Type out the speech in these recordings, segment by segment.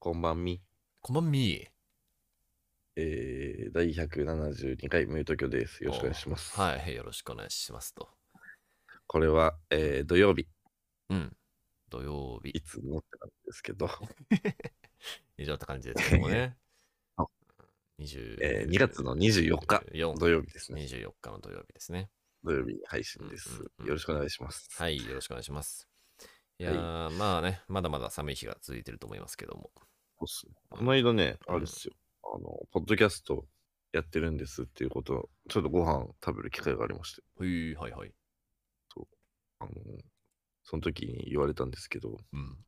こんばんみ。こんばんみ。えー、第172回無東京です。よろしくお願いします。はい、よろしくお願いしますと。これは、えー、土曜日、うん。土曜日い。つもって感じですけど、以上って感じですけどもね あ。20えー、2月の24日、4土曜日ですね。24日の土曜日ですね。土曜日配信ですうんうん。うんよろしくお願いします。はい、よろしくお願いします。いやー、まあね、まだまだ寒い日が続いてると思いますけども。そうっすねこの間ね、うんあれですよ、あの、ポッドキャストやってるんですっていうことを、ちょっとご飯食べる機会がありまして、はい、はいはい。あの、その時に言われたんですけど、うん。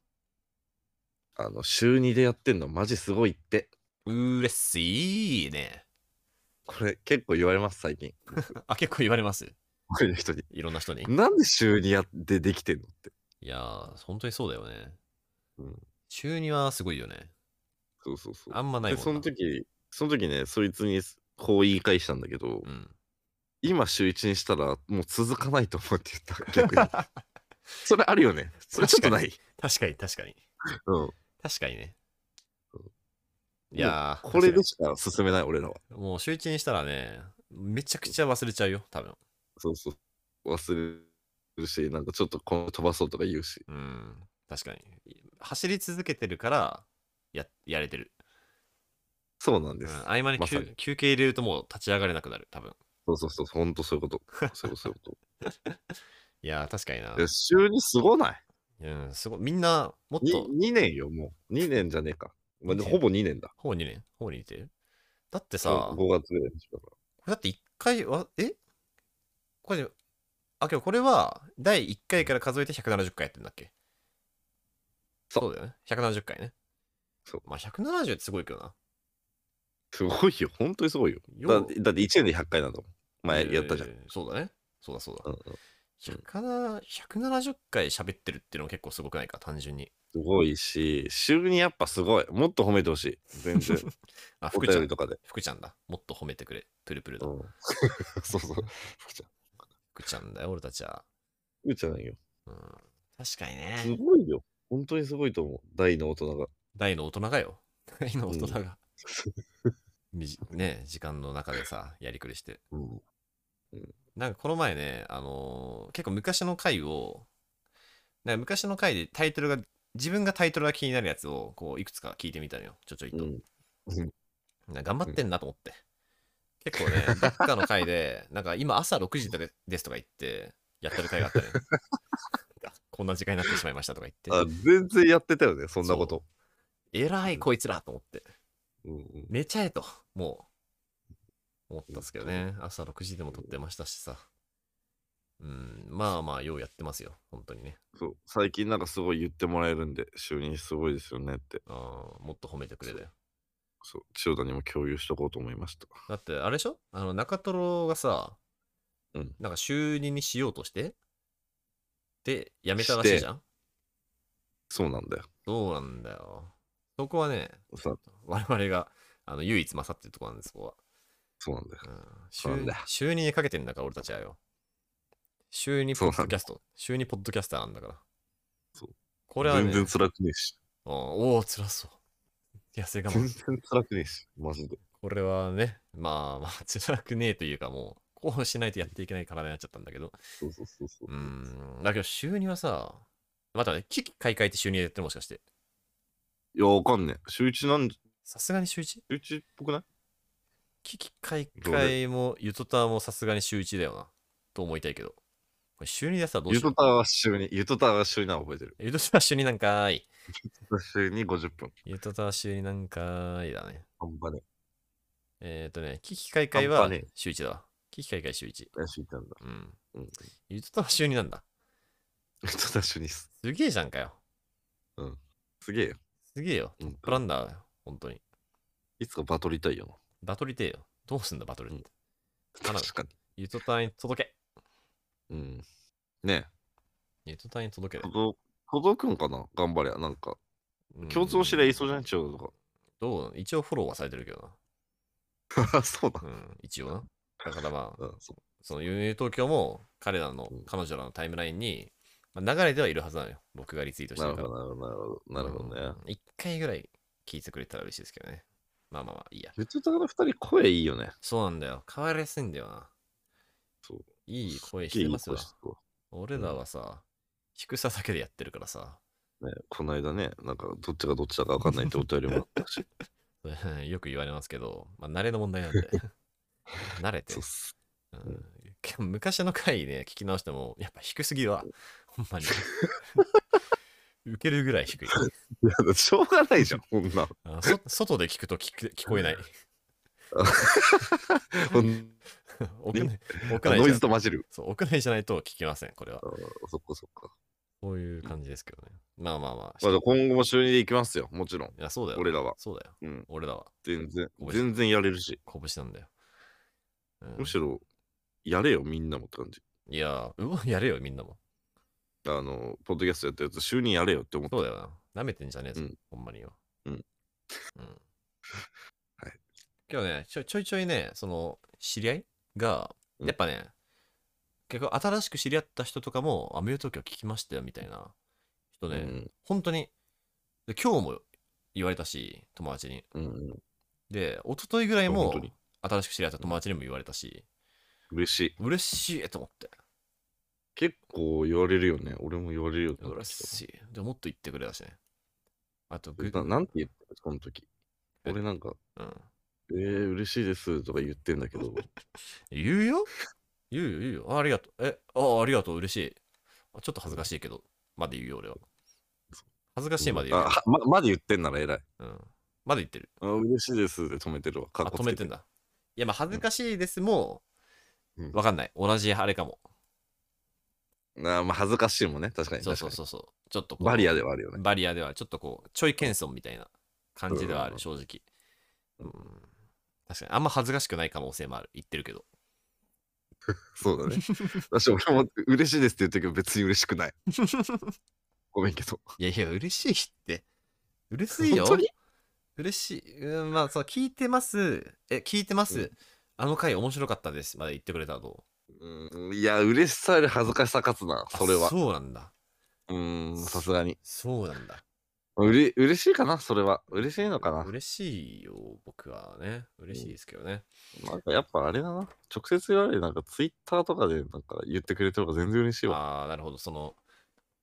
あの、週2でやってんのマジすごいって。うれしいね。これ結構言われます、最近。あ、結構言われます？周りの人に。いろんな人に。なんで週2やってできてんのって。いやー、本当にそうだよね。うん。週2はすごいよね。そうそうそう。あんまないで、そもんな。の時、その時ね、そいつにこう言い返したんだけど、うん。今週1にしたらもう続かないと思うって言った。逆に。それあるよね。それちょっとない。確かに確かに。うん。確かにねうん。いやー、これでしか進めない、俺らは。もう週一にしたらね、めちゃくちゃ忘れちゃうよ、多分。そうそう。忘れるし、なんかちょっと今度飛ばそうとか言うし。うん、確かに。走り続けてるから、や、やれてる。うん、そうなんです。合間に休,、まさに休憩入れるともう立ち上がれなくなる、多分。そうそうそう。ほんとそういうこと。そうそういうこ いやー、確かになと。。で週2すごない？うん、すごい。みんな、もっにと、2年よ、もう。2年じゃねえか。まあ、ほぼ2年だ。ほぼ2年、ほぼ2年。だってさ、5月ぐらいにしかこれだって1回は、え？これ、あ、けどこれは第1回から数えて170回やってんだっけ？そうだよね。170回ね。そうまあ170ってすごいけどな。すごいよ。本当にすごいよ。だよってだって1年で100回なんだもん。前やったじゃん。えーそうだね。そうだそうだ。うんうん、100 170回喋ってるっていうのも結構すごくないか、単純に。すごいし、週にやっぱすごい。もっと褒めてほしい。全然。あ、お福ちゃん。とかで。福ちゃんだ。もっと褒めてくれ。プルプルだ。うん、そうそう。福ちゃん。福ちゃんだよ、俺たちは。福ちゃんよ。うん。確かにすね。ごいよ。本当にすごいと思う。大の大人が。大の大人がよ。大の大人が。みじね時間の中でさ、やりくりして。うん。なんかこの前ね、あのー結構昔の回を、なんか昔の回でタイトルが、自分がタイトルが気になるやつをこういくつか聞いてみたのよ、ちょちょいと。うん。なんか頑張ってんなと思って。結構ね、どっかの回で、なんか今朝6時でですとか言って、やってる回があったね。あこんな時間になってしまいましたとか言って。あ、全然やってたよね。そんなこと。偉いこいつらと思って。うんうん。寝ちゃえと、もう、思ったんですけどね。朝6時でも撮ってましたしさ。うん、まあまあ、ようやってますよ、本当にね。そう。最近なんかすごい言ってもらえるんで、週にすごいですよねって。あーもっと褒めてくれだよ。そう。千代田にも共有しとこうと思いました。だって、あれでしょ？あの、中トロがさ、うんなんか週2にしようとして、で、やめたらしいじゃん？そうなんだよ。そうなんだよ。そこはね、さ我々があの唯一勝ってるところなんです、そこは。そうなんだよ。うん、週そうなんだよ週2にかけてんだから、俺たちはよ。週2ポッドキャスト。週2ポッドキャスターなんだから。そう。これはね、全然辛くねえし。うんおお、辛そう。痩せ我全慢。然辛くねえし。マジで。これはね、まあまあ、辛くねえというかもう、こうしないとやっていけない体になっちゃったんだけど。そうそうそうそう。うん。だけど、週2はさ、またね、危機開会って週2でやってるもしかして。いや、わかんねえ。週一なん、週さすがに週 1? 一っぽくない？危機開会も、ゆとたもさすがに週1だよな。と思いたいけど。これ週2でやったらどうしよう。ゆとたわは週に、ゆとたわは週にな覚えてる。ゆとたは週2なんかーい。週に50分。ゆとたは週2なんかーいだね。半端ねえっ、ー、とね、危機開会は半端ねえ週1だわ。危機開会週1。え。週一なんだ。うん。うん。ゆとたは週2なんだ。ゆとた週にす。すげえじゃんかよ。すげえよ。すげえよ。うんプランナーだよ。本当に。いつかバトりたいよバトりてえよ。どうすんだ、バトルって。な。あら確かに。ゆとたに届け。うん。ねゆとたに届え。け。届届くんかな？頑張りゃ。なんか、うん共通知り合いそうじゃん、千代とどう？一応フォローはされてるけどか。そうだな。。うん、一応な。だからまあ、うん、そう。そのユニ東京も彼らの、うん彼女らのタイムラインに、まあ、流れてはいるはずなのよ。僕がリツイートしてるから。なるほど、なるほど、なるほどね。うん一回ぐらい聞いてくれたら嬉しいですけどね。まあまあまあ、いいや。普通との二人声いいよね。そうなんだよ。可愛らしいんだよな。そう。いい声してますわいい。声してるわ俺らはさ、低さだけでやってるからさ、ね、この間ね、なんかどっちがどっちだか分かんないってお便りもあったし。よく言われますけど、まあ、慣れの問題なんで、慣れてそうっ、す。うん昔の回ね、聞き直しても、やっぱ低すぎは、ほんまに。受けるぐらい低い。いや、しょうがないじゃん、こんな。あそ外で聞くと聞く聞こえない。屋内ノイズと混じる。そう屋内じゃないと聞きません、これはあ。ーそっかそっか。こういう感じですけどね。まあまあまあ。まあ、今後も週2で行きますよ、もちろん。いや、そうだよ。俺らは。そうだよ。うん。俺らは全然、全然やれるし。拳なんだよ。うんむしろ、やれよ、みんなもって感じ。いや、うわ、やれよ、みんなも。あの、ポッドキャストやったやつ、週2やれよって思って。そうだよな。舐めてんじゃねえぞ、うんほんまによ。うん。うん。はい。今日ねちょ、ちょいちょいね、その、知り合いが、うんやっぱね、結構新しく知り合った人とかも、アメリカ東京聞きましたよみたいな人ね、うん本当に、で今日も言われたし、友達に。うんうん。で、一昨日ぐらいも新しく知り合った友達にも言われたし、嬉しい。嬉しいと思って。結構言われるよね。俺も言われるよってなって嬉きたしい。でもっと言ってくれたしね。あと、ぐななんて言ったその時。え俺なんか、うん。えー、嬉しいですとか言ってんだけど、言うよ？言うよ、言うよ。あありがとう。え、あありがとう、嬉しい。あちょっと恥ずかしいけど、まで言うよ、俺は。恥ずかしいまで言うままだ言ってんなら偉い。うん。まだ言ってる。あ嬉しいですで止めてるわ。あ、かっこ止めてんだ。いや、まあ、恥ずかしいですも、うんわかんない。同じあれかも。あまあ恥ずかしいもんね。確かに。そうそうそうそう。ちょっとバリアではあるよね。バリアでは、ちょっとこう、ちょい謙遜みたいな感じではある、うん正直。うん。確かに、あんま恥ずかしくない可能性もある。言ってるけど。そうだね。私俺も嬉しいですって言ってるけど別に嬉しくない。ごめんけど。いやいや、嬉しいって。嬉しいよ嬉しい。うん、まあ、そう、聞いてます。え、聞いてます。うんあの回面白かったです。まだ言ってくれたらどううんいや、嬉しさより恥ずかしさ勝つな、あそれは。そうなんだ。うーん、さすがに。そうなんだ。うれ嬉しいかな、それは。嬉しいのかな。嬉しいよ、僕はね。嬉しいですけどね。なんかやっぱあれだな。直接言われる、なんかツイッターとかでなんか言ってくれてる方が全然嬉しいわ。ああ、なるほど。その、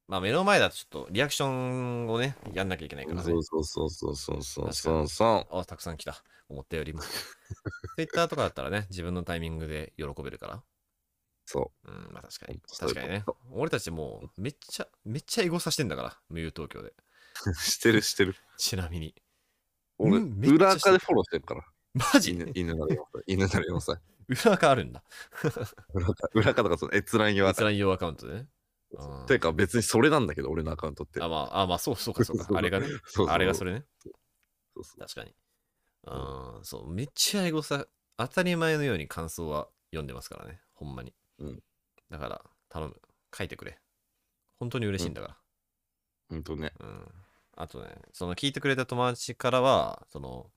まあ、目の前だとちょっとリアクションをね、やんなきゃいけないからね。そうそうそうそうそうそうそう。あ、たくさん来た。思ったよりも。Twitter とかだったらね、自分のタイミングで喜べるから。そうん、まあ確かに。確かにね。俺たちもうめっちゃ、めっちゃエゴさしてんだから、無友東京で。う。してるしてる。ちなみに。俺、裏垢でフォローしてるから。マジ？犬犬なら4歳。犬なら4歳。裏垢あるんだ。裏垢裏垢とかその閲覧用アカウン閲覧用アカウントでね。うんト。てか別にそれなんだけど、俺のアカウントって。あ、まあ、あ、まあ、そうそうか、そうか。あれがね。あれがそれね。そうそう確かに。うん、そう、めっちゃエゴさ、当たり前のように感想は読んでますからね。ほんまに。うんだから、頼む。書いてくれ。本当に嬉しいんだから。ほんとね。うん。あとね、その聞いてくれた友達からは、その、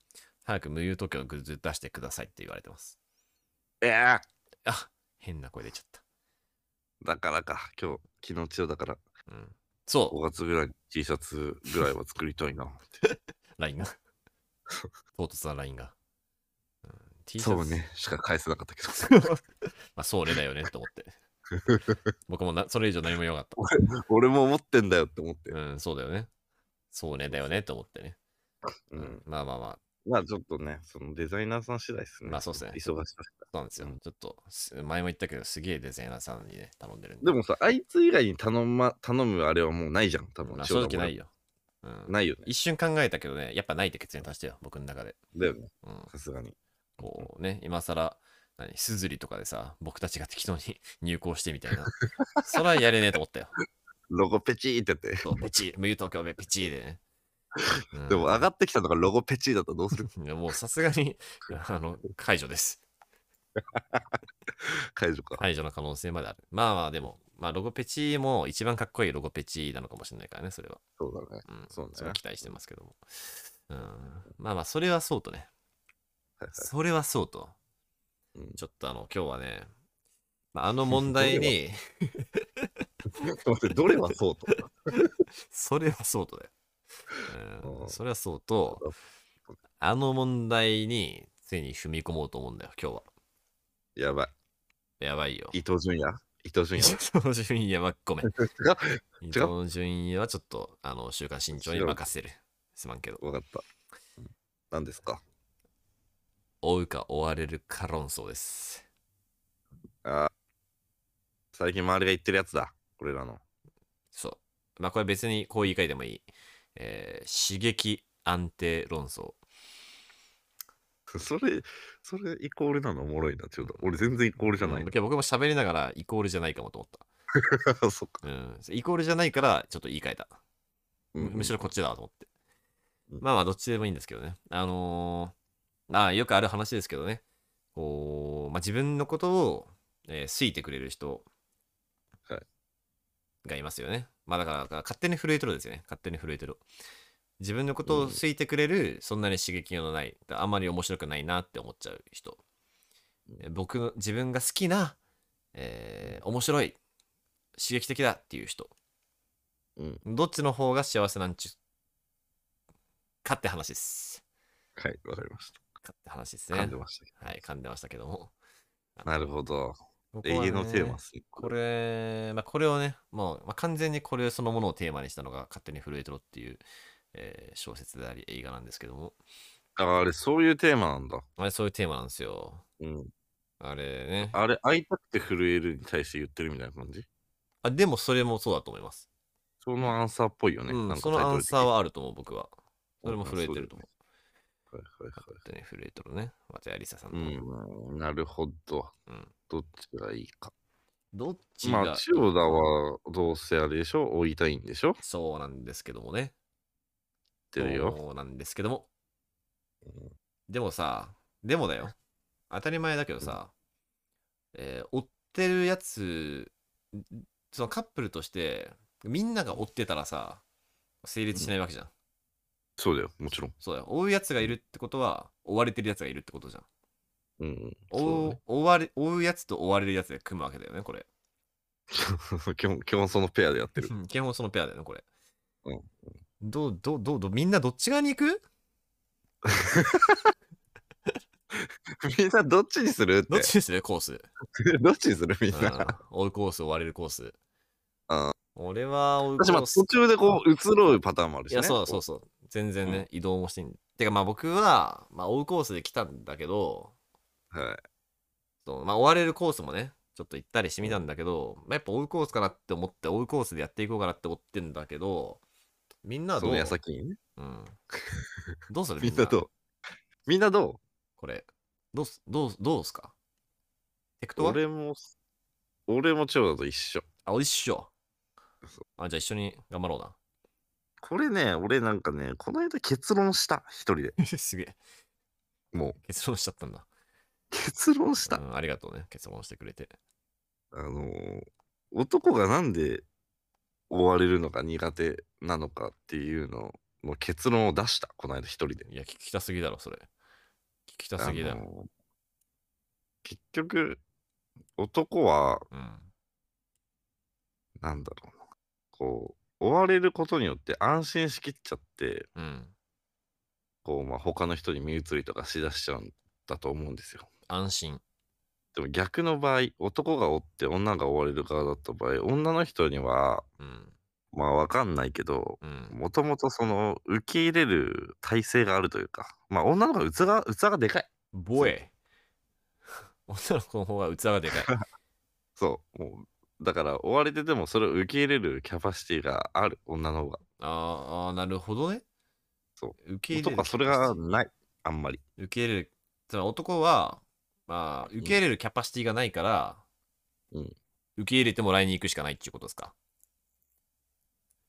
早く無友東京のグッズ出してくださいって言われてます。ええあ変な声出ちゃった。だからか、今日、昨日千代だから、うん。そ5月ぐらいに T シャツぐらいは作りたいなって。う、LINE が。唐突な LINE が。シャツそうね、しか返せなかったけど。まあ、そうねだよねと思って。僕もなそれ以上何も言わなかっ俺も思ってんだよって思ってた。。うん、そうだよね。そうねだよねと思ってね。ううんん、まあまあまあ、まあちょっとね、そのデザイナーさん次第ですね。まあそうっすね忙しかっそうなんですよ。うんちょっと、す前も言ったけど、すげえデザイナーさんにね、頼んでるんた。でもさ、あいつ以外に頼,、ま、頼むあれはもうないじゃん、多分。まあ、正直ないよ。よ。うん、ないよね。一瞬考えたけどね、やっぱないって結論出したよ、僕の中で。だよね、うん、さすがに。こうね、今更、何、すずりとかでさ、僕たちが適当に 入校してみたいな。そらやれねえと思ったよ。ロゴペチーってやって。そう、ペチー、無友東京でペチーでね。うんでも上がってきたのがロゴペチーだったらどうする？いやもうさすがに、あの、解除です。解除か。解除の可能性まである。まあまあ、でも、まあ、ロゴペチも一番かっこいいロゴペチなのかもしれないからね、それは。そうだね。うん、そうねれは期待してますけども。うん、まあまあ、それはそうとね。はいはいそれはそうと。うんちょっとあの、今日はね、まあ、あの問題に、どれは？そうと？それはそうとだよ。うんうんそれはそうと、あの問題についに踏み込もうと思うんだよ、今日は。やばい。やばいよ。伊藤純也？伊藤純伊也藤純也はごめん。伊藤純也はちょっと、あの、週刊新潮に任せる。すまんけど。わかった。うん何ですか？追うか追われるか論争です。あ最近周りが言ってるやつだ。俺らの。そう。まあこれ別にこう言い換えてもいい。えー刺激安定論争。それ、それイコールなのおもろいな。ちょっと。俺全然イコールじゃないうん。僕も喋りながらイコールじゃないかもと思っ そっか。た。うん。イコールじゃないからちょっと言い換えた。むむしろこっちだと思って。うんまあまあどっちでもいいんですけどね。あのーまあよくある話ですけどね。こう、まあ自分のことを、えー好いてくれる人はいがいますよね。まあだから勝手に震えてるですよね。勝手に震えてる。自分のことを好いてくれる、そんなに刺激のない、あんまり面白くないなって思っちゃう人。えー僕の自分が好きな、えー面白い、刺激的だっていう人。うん。どっちの方が幸せなんちゅかって話です。はい、わかりましかって話ですた。ね噛んで。ましたけはい、噛んでましたけども。ど。なるほど。ここはね永遠のテーマっすね。これ、まあ、これをね、もう、まあ、完全にこれそのものをテーマにしたのが勝手に震えてろっていう、えー小説であり映画なんですけども、ああれ、そういうテーマなんだ。あれそういうテーマなんですよ。うん。あれね。あれ、会いたくて震えるに対して言ってるみたいな感じ？あでもそれもそうだと思います。そのアンサーっぽいよね。うん、そのアンサーは。はあると思う、僕は。それも震えてると思う。はいはいはい。勝手に震えてるね。松谷りささんうの。ん、なるほど。うんどっちがいいか。どっちが、まあ、千代田はどうせあれでしょ？追いたいんでしょ？そうなんですけどもね。ってるよ。そうなんですけども。うんでもさ、でもだよ。当たり前だけどさ、えー追ってるやつ、そのカップルとして、みんなが追ってたらさ、成立しないわけじゃん。そうだよ、もちろん。そうだよ。追うやつがいるってことは、追われてるやつがいるってことじゃん。うんうん。追そうう追われ追うやつと追われるやつで組むわけだよね、これ。だ ね基本、基本そのペアでやってる。基本そのペアだよね、これ。うんどう、どう、どう、どうみんなどっち側に行く？みんなどっちにするって？どっちでする？コース。どっちにする？みんうんな。追うコース、追われるコース。うん俺は追うコ私、まあース途。中でこう、移ろうパターンもあるし、ね。いや、そうそうそう。全然ね、移動もしてん。てかまあ僕は、まあ追うコースで来たんだけど、はい。そうまあ追われるコースもね、ちょっと行ったりしてみたんだけど、まあ、やっぱ追うコースかなって思って、追うコースでやっていこうかなって思ってんだけど、みんなはどうその矢先に？ね。うん。どうする？みんなどう？みんなどこれ。どうす、どう、どうすか？テクうトは？俺も、俺も千代田と一緒。あ、一緒そ。あ、じゃあ一緒に頑張ろうな。これね、俺なんかね、この間結論した、一人で。すげえ。もう、結論しちゃったんだ。結論した。うん、ありがとうね。結論してくれて。あのー男がなんで追われるのが苦手なのかっていうのの結論を出した、この間一人で。いや、聞きたすぎだろ、それ。聞きたすぎだろ。あのー結局、男は、うん。なんだろうな、こう、追われることによって安心しきっちゃって、うん。こう、まあ、他の人に身移りとかしだしちゃうんだと思うんですよ。安心。でも逆の場合、男が追って女が追われる側だった場合、女の人には、うん。まあわかんないけど、うん。もともとその受け入れる体制があるというか、まあ女の子は器が器がでかい。ボエ。女の子の方が器がでかい。そう。もうだから追われててもそれを受け入れるキャパシティがある女の方が。あーあー、なるほどね。。そう受け入れる。男はそれがない。あんまり。受け入れる。つまり男は、まあ、受け入れるキャパシティがないから、うん受け入れてもらいに行くしかないっていうことですか。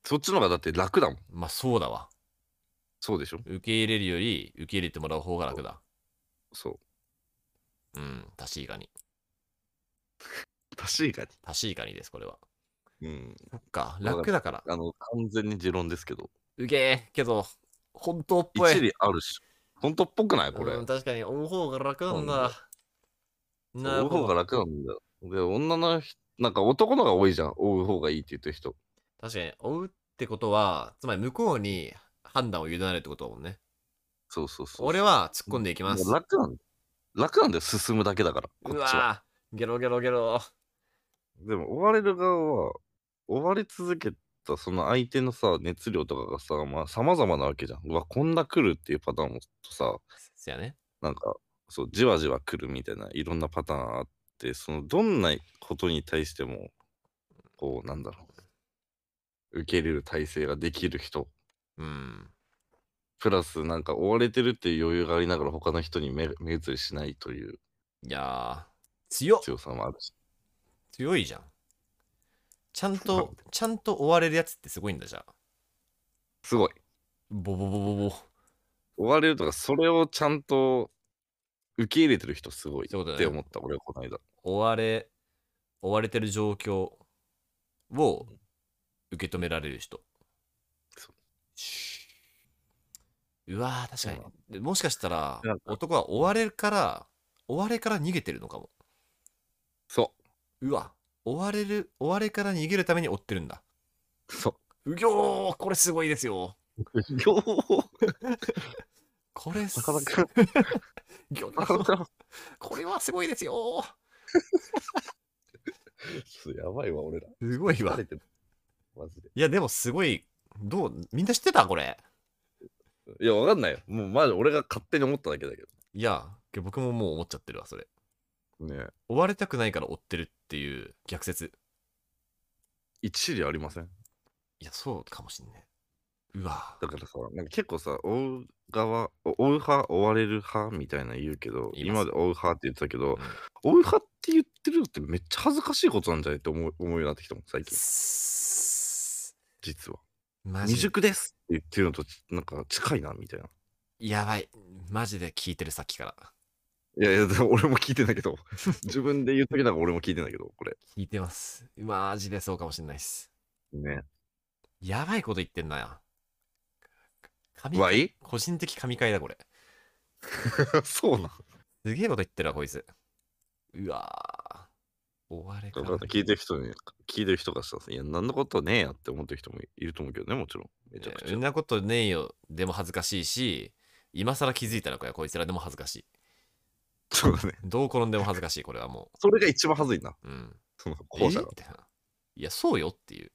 そっちの方がだって楽だもん。まあ、そうだわ。そうでしょ受け入れるより、受け入れてもらう方が楽だ。そう。うん、確かに。確か確かにです、これは。に。うん。そっか、まあ楽だから。あの、完全に持論ですけど。受けけど、本当っぽい。一理あるし。本当っぽくない？これ。うん、確かに、追う方が楽なんだ。なるほど追う方が楽なんだよ。で、女の人、なんか男のが多いじゃん。追う方がいいって言ってる人。確かに、追うってことは、つまり向こうに判断を委ねるってことだもんね。そうそうそう。俺は突っ込んでいきます。楽なんだ。楽なんだよ、進むだけだから。こうっちは。わーゲロゲロゲロ。でも追われる側は、追われ続けたその相手のさ、熱量とかがさ、まあ様々なわけじゃん。うわ、こんな来るっていうパターンもさ、そやね。なんか、そう、じわじわ来るみたいないろんなパターンあって、そのどんなことに対しても、こう、なんだろう、受け入れる体制ができる人、うん。プラスなんか追われてるっていう余裕がありながら他の人に目目移りしないといういやー、強っ強さもあるし。強いじゃん。ちゃんと、ちゃんと追われるやつってすごいんだじゃあ。すごい。ボボボボボ。追われるとか、それをちゃんと受け入れてる人すごいって思った、俺はこの間。追われ、追われてる状況を受け止められる人。そうわー、確かに。でもしかしたら男は追われるから、追われから逃げてるのかも。そうわ、追われる、追われから逃げるために追ってるんだ。う。そうぎょー、これすごいですよ。う。よ ーこれす、なかなか、ぎょなかなか、これはすごいですよ。ちょっとやばいわ、俺ら。すごいわ疲。れてる。マジで。いや、でもすごい、どう、みんな知ってたこれ。いや、わかんないよ。もう、マジ俺が勝手に思っただけだけいや、僕ももう思っちゃってるわ、それ。ど。ね追われたくないから追ってるっていう逆説。一理ありません？いや、そうかもしんねうわ。だからさ、なんか結構さ、追う側、追う派、追われる派みたいな言うけど、今まで追う派って言ってたけど、うん追う派って言ってるのってめっちゃ恥ずかしいことなんじゃないって思う思うようになってきたもん、最近。す実は。未熟ですって言ってるのとなんか近いなみたいな。やばい。マジで聞いてる、さっきから。いやいや、でも俺も聞いてんだけど、自分で言っときながら俺も聞いてんだけど、これ。聞いてます。マジでそうかもしんないっす。ね。やばいこと言ってんなよ。神わい？個人的神回だ、これ。そうなん？すげえこと言ってるわ、こいつ。うわー。追われかわか聞いてる人に、聞いてる人がさ、いや、なんのことねえやって思ってる人もいると思うけどね、もちろん。めちゃくちゃそん。なことねえよ。でも恥ずかしいし、今更気づいたのかよ、こいつらでも恥ずかしい。そうだね。どう転んでも恥ずかしい、これはもそれが一番恥ずいな、う。うん。その後者がえみ。たいな。いや、そうよっていう。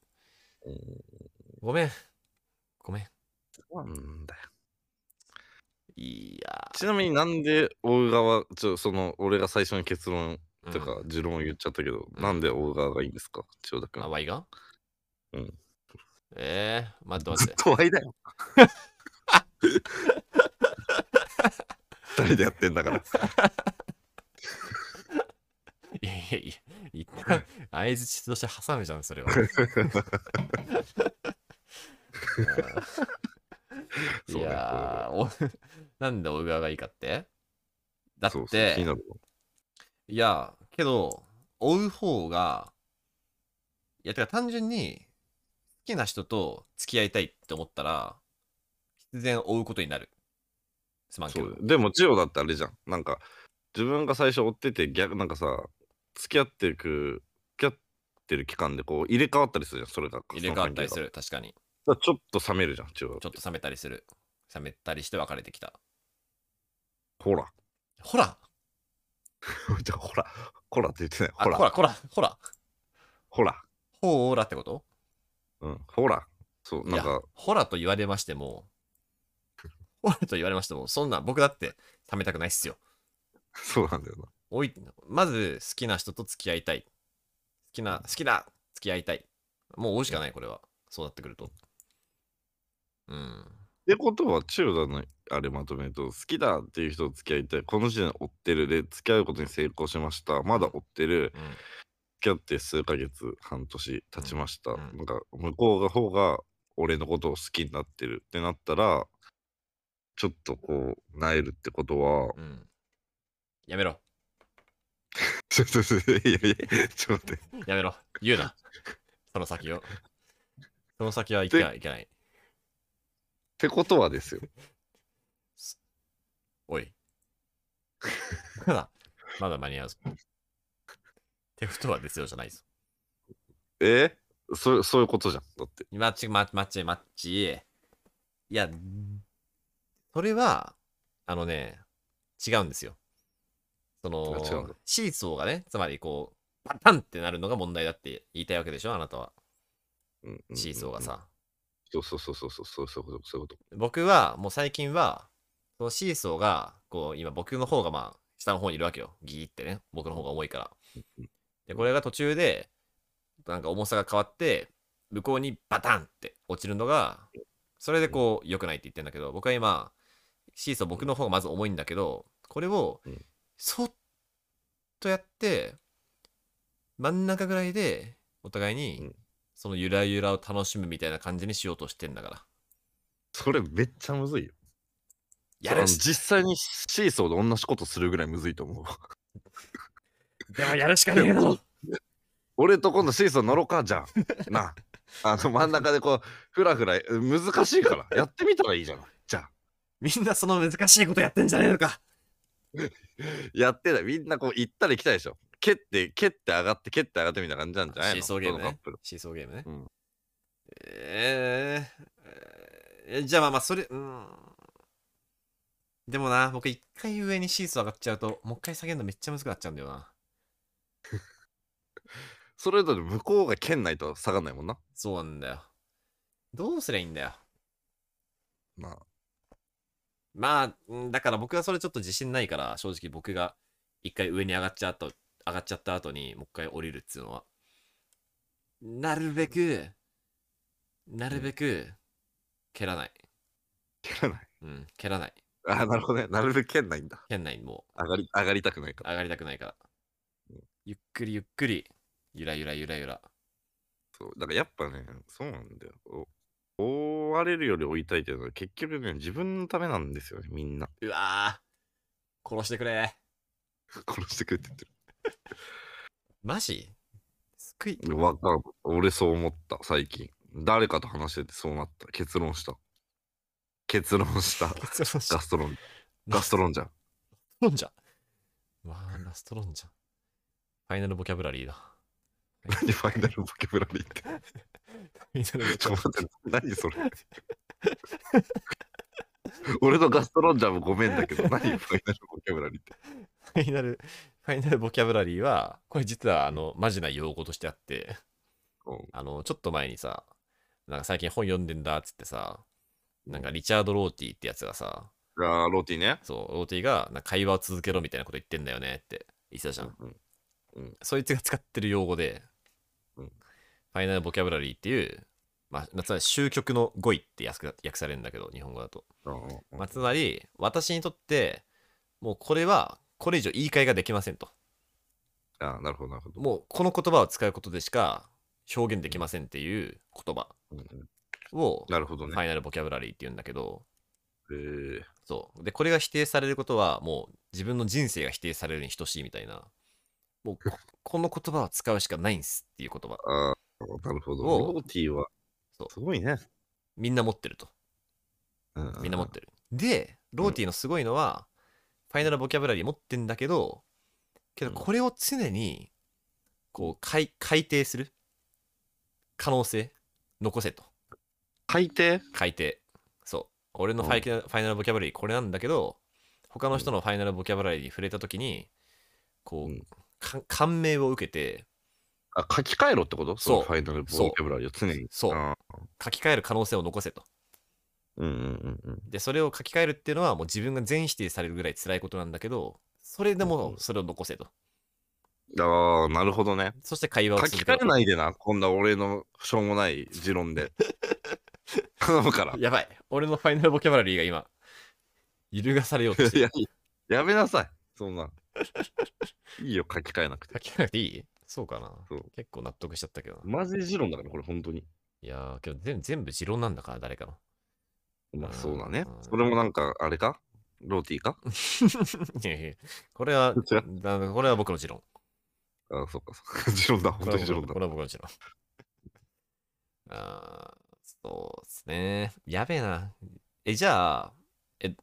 うんごめん。ごめん。そうなんだよ。いやちなみになんで追う側、ちょその俺が最初に結論ー。とかうん持論を言っちゃったけど、うんなんで追う側がいいんですか、千代田君あ、。ワイが？うん。えー、待って待って。とはいだよ。二人でやってんだから。いやいやいや、一旦、相づちとして挟むじゃん、それは。いやー、お なんで追う側がいいかって？だっそうそうて気になるいや、けど、追う方が、いや、てか単純に、好きな人と付き合いたいって思ったら、必然追うことになる。すまんけどそう。でも、千代だってあれじゃん。なんか、自分が最初追ってて、逆、なんかさ、付き合っていく、付き合ってる期間でこう入れ替わったりするじゃん、それが。入れ替わったりする。る、確かに。だからちょっと冷めるじゃん、千代ちょっと冷めたりする。冷めたりして別れてきた。ほら。ほらほら、ほらって言ってない。あ、ほら、ほら、ほら、ほら。ほら。ほーらってこと？うん、ほら。そう、なんか、、ほらと言われましても、ほ らと言われましても、そんな僕だって冷めたくないっすよ。そうなんだよな。おい、まず好きな人と付き合いたい。好きな、好きだ付き合いたい。もう追うしかない、これは。そうなってくると。うん。ってことは、千代田のあれまとめると、好きだっていう人と付き合いたい。この時点で追ってる。で、付き合うことに成功しました。まだ追ってる。うん。付き合って数ヶ月、半年経ちました。うんうんなんか、向こうが方が俺のことを好きになってるってなったら、ちょっとこう、なえるってことは、うん。やめろ。ちょっと、やいや、ちょっと待って。やめろ。言うな。その先を。その先はいけない。いけない。ってことはですよ。おい。まだ、まだ間に合うぞ。ってことはですよじゃないぞ。え？そうそういうことじゃん。だって。マッチ、マッチ、マッチ、マッチ。いや、それは、あのね、違うんですよ。そのシーソーがね、つまりこう、パタンってなるのが問題だって言いたいわけでしょ、あなたは。うんうんうんシーソーがさ。そうそうそうそうそうそうそうそういうこと僕は、もう最近は、そのシーソーが、こう、今僕の方がまあ、下の方にいるわけよ。ギーってね。僕の方が重いから。で、これが途中で、なんか重さが変わって、向こうにバタンって落ちるのが、それでこう、良くないって言ってんだけど、僕は今、シーソー僕の方がまず重いんだけど、これをうん、そっとやって、真ん中ぐらいで、お互いうにん、そのゆらゆらを楽しむみたいな感じにしようとしてんだから。それめっちゃむずいよ。やるし実際にシーソーで同じことするぐらいむずいと思う。わでもやるしかねえだろ 俺と今度シーソー乗ろうかじゃんなあ。あの真ん中でこうフラフラ難しいから。やってみたらいいじゃないみんなその難しいことやってんじゃねえのか やってないみんなこう行ったり来たでしょ蹴って蹴って上がって蹴って上がってみたいな感じなんじゃないの？シーソーゲームねシーソーゲームね。うんえーえーじゃあまあまあそれ、うん。でもな、僕一回上にシーソー上がっちゃうと、もう一回下げるのめっちゃ難しくなっちゃうんだよな。それぞれ向こうが蹴んないと下がんないもんなそうなんだよ。どうすりゃいいんだよ。まあまあ、うんだから僕はそれちょっと自信ないから、正直僕が一回上に上がっちゃった、上がっちゃった後にもう一回降りるっつうのは。なるべく、なるべく、蹴らない。蹴らないうん、蹴らない。あなるほどねなるべく蹴んないんだ蹴んない、もう。上がり上がりたくないから上がりたくないからうん。ゆっくりゆっくり、ゆらゆらゆらゆら。そうだからやっぱねそうなんだよお追われるより追いたいっていうのは結局ね自分のためなんですよねみんな。うわー。殺してくれ。殺してくれって言ってマジ？救い？るわかる。俺そう思った最近。誰かと話しててそうなった。結論した。結論した。結論しガストロン。ガストロンじゃん。ロンじゃん。わー、ラストロンじゃん。ファイナルボキャブラリーだ。何ファイナルボキャブラリーって。ちょっと待って何それ。俺のガストロンジャーもごめんだけど 何ファイナルボキャブラリーって。ファイナル、ファイナルボキャブラリーは、これ実はあの、マジな用語としてあって、うん。あの、ちょっと前にさ、なんか最近本読んでんだっつってさ、なんかリチャード・ローティってやつがさ、あーローティーね。そう、ローティがなんか会話を続けろみたいなこと言ってんだよねって言ってたじゃん。うん。そいつが使ってる用語で、ファイナルボキャブラリーっていう、まあ、つまり終局の語彙って訳訳されるんだけど、日本語だと。まあ、つまり、私にとって、もうこれは、これ以上言い換えができませんと。あーなるほどなるほどもうこの言葉を使うことでしか表現できませんっていう言葉を、なるほどねファイナルボキャブラリーって言うんだけど、えーそう。で、これが否定されることは、もう自分の人生が否定されるに等しいみたいな。もうこ、この言葉を使うしかないんすっていう言葉。なるほど。をローティーはそう。すごいね。みんな持ってると。みんな持ってる。で、ローティのすごいのは、ファイナルボキャブラリー持ってんだけど、けどうん。これを常に、こう、改改定する。可能性、残せと。海底改定。そう。俺のファイ,、ファイナルボキャブラリーこれなんだけど、他の人のファイナルボキャブラリーに触れたときに、こう、感銘を受けて、あ書き換えろってこと？そう。のファイナルボキャブラリーを常に。そう。あ書き換える可能性を残せと。ーうんうんうんうん。で、それを書き換えるっていうのは、もう自分が全否定されるぐらい辛いことなんだけど、それでもそれを残せと。ああなるほどね。そして会話を書き換えないでな。こんな俺のしょうもない持論で。頼むから。やばい。俺のファイナルボキャブラリーが今、揺るがされようとしているや。やめなさい。そんな。いいよ書き換えなくて。書き換えなくていい？そうかなそう結構納得しちゃったけどな。マジ持論だからこれ本当にいやー、けど全全部持論なんだから、誰かの。まあそうだねうんそれもなんかあれか？ローティーか？いやいやこれは、だこれは僕の持論。あそっかそっか持論だ本当に持論だ僕これは僕の持論。あーそうですね。やべえな。え、じゃあ、え、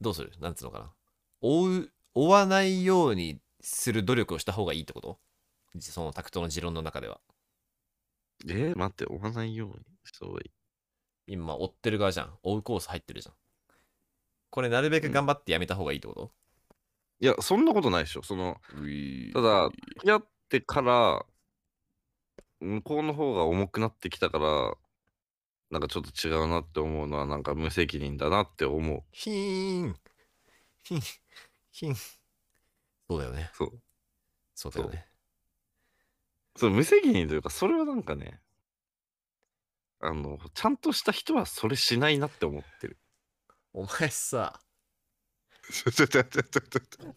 どうする？なんつうのかな。追う、追わないようにする努力をした方がいいってこと？そのタクトの持論の中では。えー、待って追わないように？した方がいい今追ってる側じゃん。追うコース入ってるじゃん。これなるべく頑張ってやめた方がいいってこと、いや、そんなことないでしょ。その、ただ、付き合ってから、向こうの方が重くなってきたから、なんかちょっと違うなって思うのは、なんか無責任だなって思う。ヒーンヒンヒンそうだよね。そう。そうだよね。そう、無責任というか、それはなんかね、あの、ちゃんとした人はそれしないなって思ってる。お前さ、ちょちょちょちょちょちょ。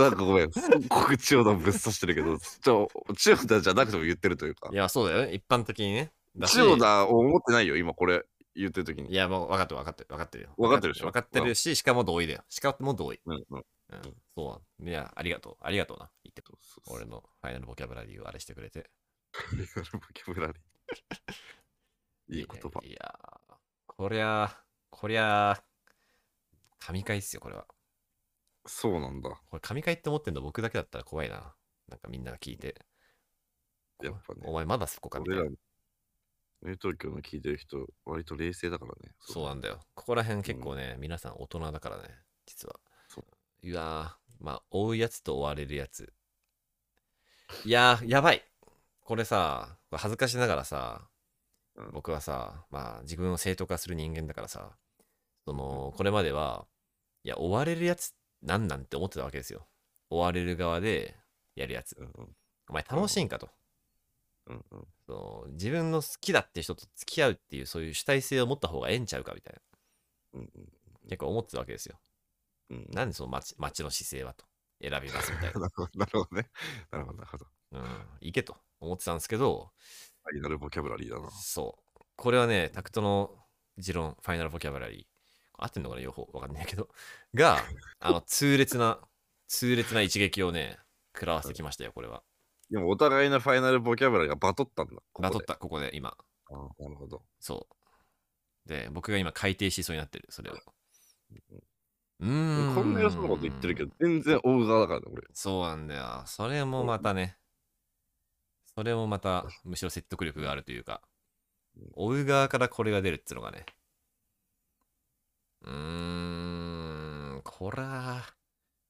なんかごめん、すっごく千代田ぶっ刺してるけど、ちょ、千代田じゃなくても言ってるというかい、や、そうだよね。一般的にね。だし千代田を思ってないよ、今これ言ってる時に。いや、もう分かってる分かってる分かってるよ。分かってるでしょ分かってるし、しかも同意だよ。しかも同意。うんうん。うん、そう。いや、ありがとう。ありがとうな。言ってそうそうそう俺のファイナルボキャブラリーをあれしてくれて。ボキャブラリー。いい言葉。いやー、こりゃ、こりゃ、神回っすよ、これは。そうなんだ。これ神回って思ってんの僕だけだったら怖いな。なんかみんなが聞いて。やっぱねお前まだそこかみたいな俺ら。、ニュー東京の聞いてる人、割と冷静だからね。そうなんだよ。ここら辺結構ね、皆さん大人だからね、実は。そういやー、まあ、追うやつと追われるやつ。いやー、やばい。これさ、これ恥ずかしながらさ、うん僕はさ、まあ、自分を正当化する人間だからさ、その、これまでは、いや、追われるやつなんなんて思ってたわけですよ。追われる側でやるやつ。お前楽しいんかと。うんうんその自分の好きだって人と付き合うっていうそういう主体性を持った方がええんちゃうかみたいなうん結構思ってたわけですよ。なんでその街街の姿勢はと選びますみたいな。なるほどなるほどね。なるほど、なるほど。うん、行けと思ってたんですけど、ファイナルボキャブラリーだな。そう。これはね、タクトの持論、ファイナルボキャブラリー、合ってんのかな、両方わかんないけど、が、あの、痛烈な、痛烈な一撃をね、食らわせてきましたよ、これは。でもお互いのファイナルボキャブラリーがバトったんだ。ここでバトった、ここで今。あーなるほど。そう。で、僕が今改定しそうになってる、それを。うこーん。んな偉そうなこと言ってるけど、全然追う側だからね、俺。そうなんだよ。それもまたね、それもまた、むしろ説得力があるというか、追う側からこれが出るってのがね。うーん、こら、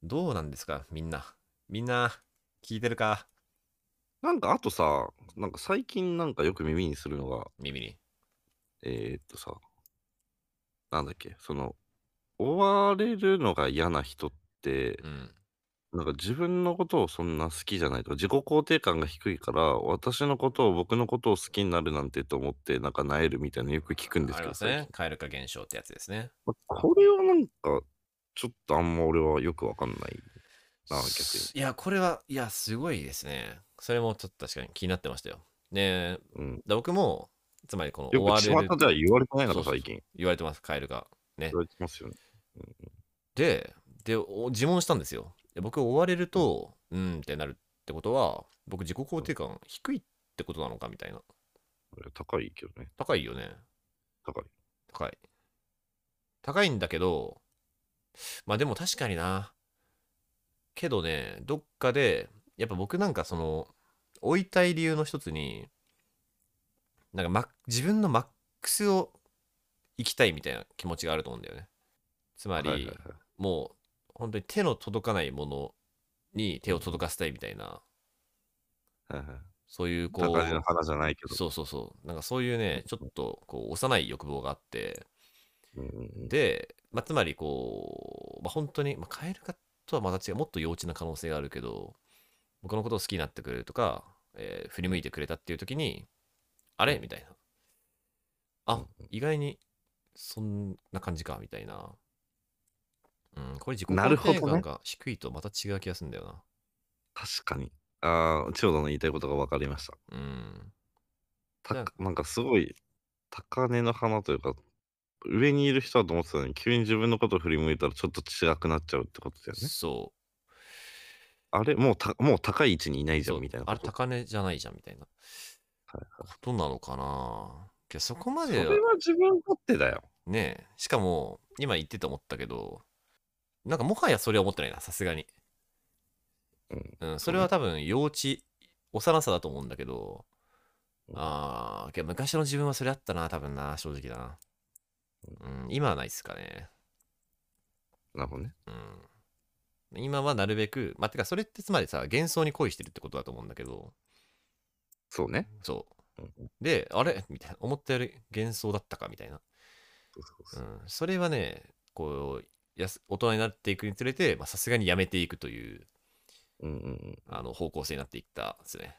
どうなんですか、みんな。みんな、聞いてるか？なんかあとさ、なんか最近なんかよく耳にするのが、耳に。えー、っとさ、なんだっけ、その、追われるのが嫌な人って、うん。なんか自分のことをそんな好きじゃないとか、自己肯定感が低いから、私のことを、僕のことを好きになるなんてと思って、なんか萎えるみたいなのよく聞くんですけど、ありますね。蛙化現象ってやつですね。最近これはなんか、ちょっとあんま俺はよくわかんないな、逆に。いや、これは、いや、すごいですね。それもちょっと確かに気になってましたよ。ねうん。だ僕も、つまりこのよわれる巷では言われてないのか、そうそう最近。言われてます、カエルが。ね言。われてますよね。で、で、お自問したんですよ。で僕、追われると、うんってなるってことは、僕、自己肯定感低いってことなのかみたいな。高いけどね。高いよね。高い。高い。高いんだけど、まあでも確かにな。けどね、どっかで、やっぱ僕なんかその、追いたい理由の一つに、なんかマ自分のマックスを行きたいみたいな気持ちがあると思うんだよね。つまり、はいはいはいもう本当に手の届かないものに手を届かせたいみたいな、そういうこ高値のう、花じゃないけど。そうそうそう、なんかそういうね、ちょっとこう幼い欲望があって、で、まあ、つまりこう、まあ、本当に、まあ、カエル化とはまた違う、もっと幼稚な可能性があるけど、僕のことを好きになってくれるとか、えー振り向いてくれたっていう時に、あれ？みたいな。あ、意外にそんな感じか、みたいな。うん、これ自己なるほ肯定感が低いとまた違う気がするんだよな。確かに。ああ、千代田の言いたいことが分かりました。うん。たなんかなんかすごい高値の花というか、上にいる人だと思ってたのに、急に自分のことを振り向いたらちょっと違くなっちゃうってことだよね。そあれ？もうたもう高い位置にいなう。いじゃそうんみたいなこと？あれ高値じゃないじゃんみたいなはいはいことなのかな。けどそこまそでれは自分勝手だよ。ねえしかも今言ってて思ったけどなんかもはやそれは思ってないなさすがに、うんうん、それは多分幼稚幼さだと思うんだけどああ、けど昔の自分はそれあったな、多分な、正直だな。うん、今はないっすかね。なるほどね。うん。今はなるべく、まあ、てか、それってつまりさ、幻想に恋してるってことだと思うんだけど、そうね。そう。で、あれ？みたいな、思ったより幻想だったか？みたいな。うん。それはね、こう、やす大人になっていくにつれて、まあさすがにやめていくといううんうんあの方向性になっていったですね。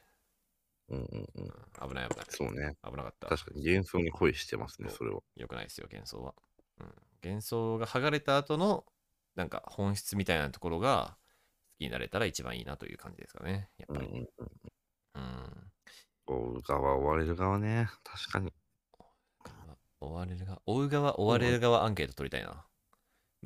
うんうんうん危ない危ない。そうね。危なかった。確かに幻想に恋してますね、それは。よくないですよ、幻想は。うん。幻想が剥がれた後の、なんか本質みたいなところが好きになれたら一番いいなという感じですかね。やっぱり。うん。うん。追う側、追われる側ね。確かに。追われる側、追う側、追われる側アンケート取りたいな。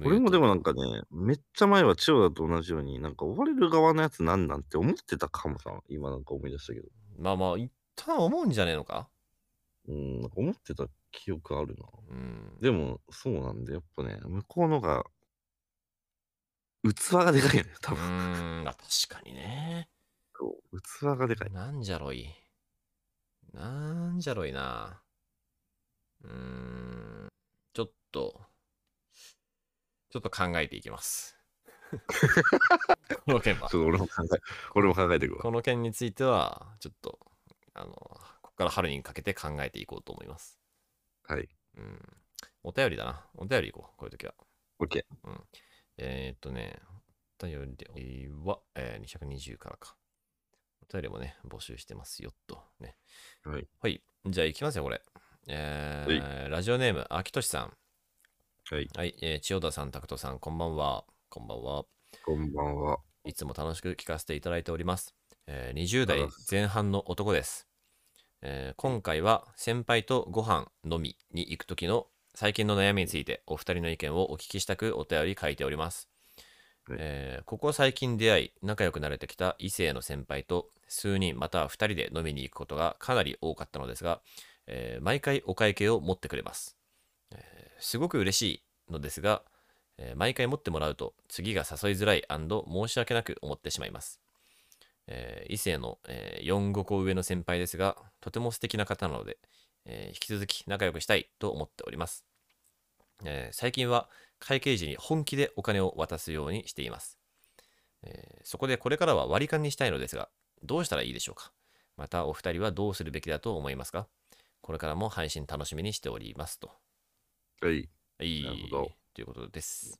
俺もでもなんか。かね、めっちゃ前は千代田と同じように、なんか追われる側のやつなんなんて思ってたかもさ、今なんか思い出したけど。まあまあ、一旦思うんじゃねえのか？うん、なんか思ってた記憶あるな。うん。でも、そうなんで、やっぱね、向こうのが、器がでかいね、多う分。ーん、まあ確かにね。そう器がでかい。なんじゃろい。なんじゃろいな。うーん。ちょっと、ちょっと考えていきます。この件はち。ょっと俺も考え、俺も考えていくわ。この件については、ちょっと、あの、ここから春にかけて考えていこうと思います。はい。うん。お便りだな。お便りいこう。こういう時は。OK。えー、っとね、お便りは、えー220からか。お便りもね、募集してますよと。ね。はい。はい。じゃあ行きますよ、これ。えーラジオネーム、あきとしさん。はい。はい。えー千代田さん、拓人さん、こんばんは。こんばんは。こんばんは。いつも楽しく聞かせていただいております。えー20代前半の男です。えー今回は先輩とご飯飲みに行く時の最近の悩みについてお二人の意見をお聞きしたくお便り書いております。はいえーここ最近出会い仲良くなれてきた異性の先輩と数人または二人で飲みに行くことがかなり多かったのですが、えー毎回お会計を持ってくれます、えーすごく嬉しいのですが、えー毎回持ってもらうと次が誘いづらい申し訳なく思ってしまいます。えー異性の、え4、5個上の先輩ですが、とても素敵な方なので、えー引き続き仲良くしたいと思っております。え最近は会計時に本気でお金を渡すようにしています。えそこでこれからは割り勘にしたいのですが、どうしたらいいでしょうか？またお二人はどうするべきだと思いますか？これからも配信楽しみにしておりますと。はい。はい。なるほどということです。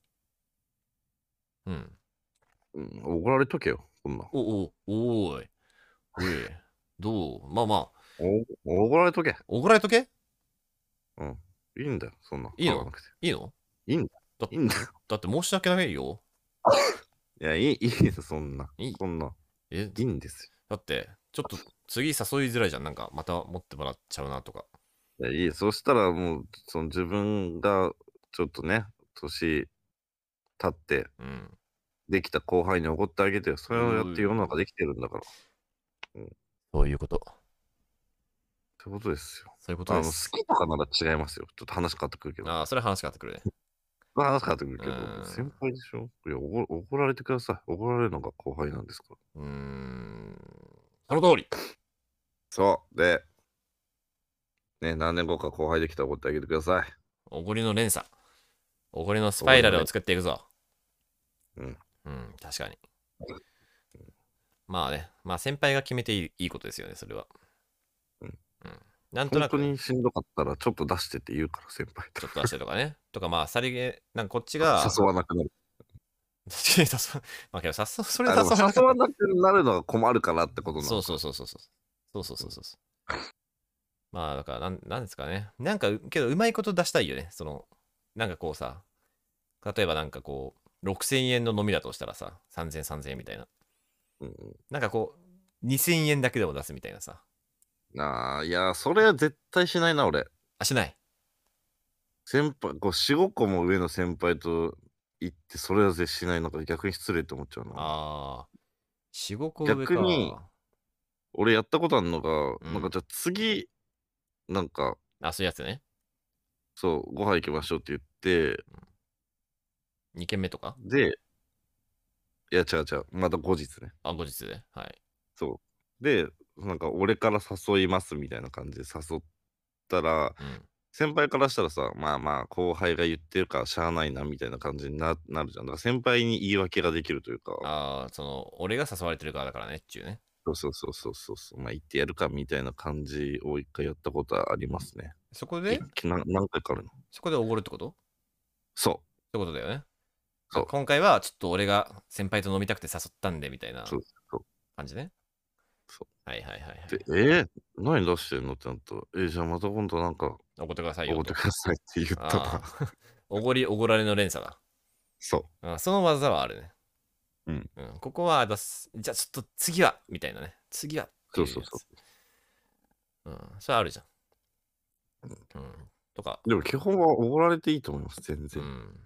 うん。うん、怒られとけよ、こんなん。おお、おーい。おい。どう？まあまあ、お怒られとけ。おごられとけ？いいんだよ、そんな。いいの？いいの？いいんだいいんだよ。だって申し訳ないよ。いや、いい、いいです、そんな。いいそんな。え、いいんですだって、ちょっと次誘いづらいじゃん。なんか、また持ってもらっちゃうなとか。よ。いや、いい。そしたらもう、その自分がちょっとね、年経って、うん。できた後輩に怒ってあげてよ。それをやって世の中できてるんだから。そういうこと。そういうことですよ。そういうことあの、好です。きとかなら違いますよ。ちょっと話変わってくるけど。ああ、それ話変わってくるね。話変わってくるけどうん、先輩でしょ？いや、怒怒られてください。怒られるのが後輩なんですから。うーん。その通り。そう。で、ね、何年後か後輩できたら怒ってあげてください。おごりの連鎖。おごりのスパイラルを作っていくぞ。うん。うん、確かに。まあね、まあ先輩が決めていいいいことですよね、それは。うん。うん。なんとなくね、本当にしんどかったらちょっと出してって言うから、先輩とちょっと出してとかね。とかまあ、さりげ、なんかこっちが。誘わなくなる。確かに誘う。まあけど、誘う、それあ誘わなくなるのが困るからってことなのそうそうそうそうそう。そうそうそうそうそう。まあ、だからなん、なんですかね。なんか、けど、うまいこと出したいよね。その、なんかこうさ、例えばなんかこう、6000円の飲みだとしたらさ、3000、3000円みたいな。うんうんなんかこう、2000円だけでも出すみたいなさ。ああ、いや、それは絶対しないな、俺。あ、しない？先輩、こう、4、5個も上の先輩と行って、それは絶対しないのか逆に失礼って思っちゃうな。ああ。4、5個上か。逆に俺やったことあるのが、うんなんかじゃあ次、なんか、あ、そういうやつね。そう、ご飯行きましょうって言って、2軒目とか？で、いや、違う違う、また後日ね。あ、後日で。はい。そう。で、なんか俺から誘いますみたいな感じで誘ったら、うん。先輩からしたらさ、まあまあ後輩が言ってるからしゃあないなみたいな感じにななるじゃん。だから先輩に言い訳ができるというか、ああ、その、俺が誘われてる側だからねっていうね。そうそうそうそうそうそう、まあ言ってやるかみたいな感じを一回やったことはありますね。そこで一、気な何回かあるの。そこでおごるってこと？っそてことだよね。そう今回はちょっと俺が先輩と飲みたくて誘ったんでみたいなそうそう感じね。そはいはいはい、はう。でい。、えー、何出してんのってなったら、えー、じゃあまた今度なんかおごってくださいおごって。くださいって言ったあら、ー おごりおごられの連鎖だ。そあその技はあるね。うん。ここは出す。じゃあちょっと次はみたいなね。次はっていやつ。そうそううん。それはあるじゃん。うん。とか。う。でも基本はおごられていいと思います、全う然。ん。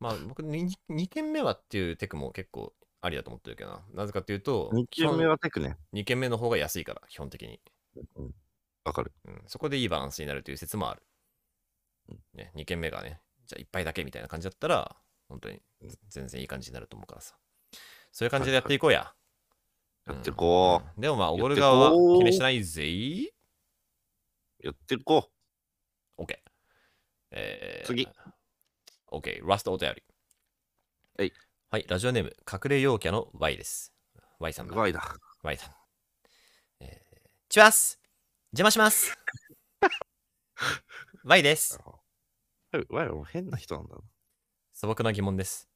まあ僕 2, 2件目はっていうテクも結構ありだと思ってるけどな。なぜかっていうと、2軒目はテクね。2件目の方が安いから、基本的に。うんわかる。うん、そこでいいバランスになるという説もあるうん。ね、2件目がね、じゃあ1杯だけみたいな感じだったら、本当にうん全然いい感じになると思うからさ。そういう感じでやっていこうや。やってこうんでもまあ、おごる側は気にしないぜ。う。やってこ OK。えー、次。OK、ラストお便り。はい。はい、ラジオネーム、隠れ陽キャの Y です。Y さんう。だ。ワイだ。Y さん。えー、チワス邪魔します。Y です。ワイは変な人なんだな。素朴な疑問です。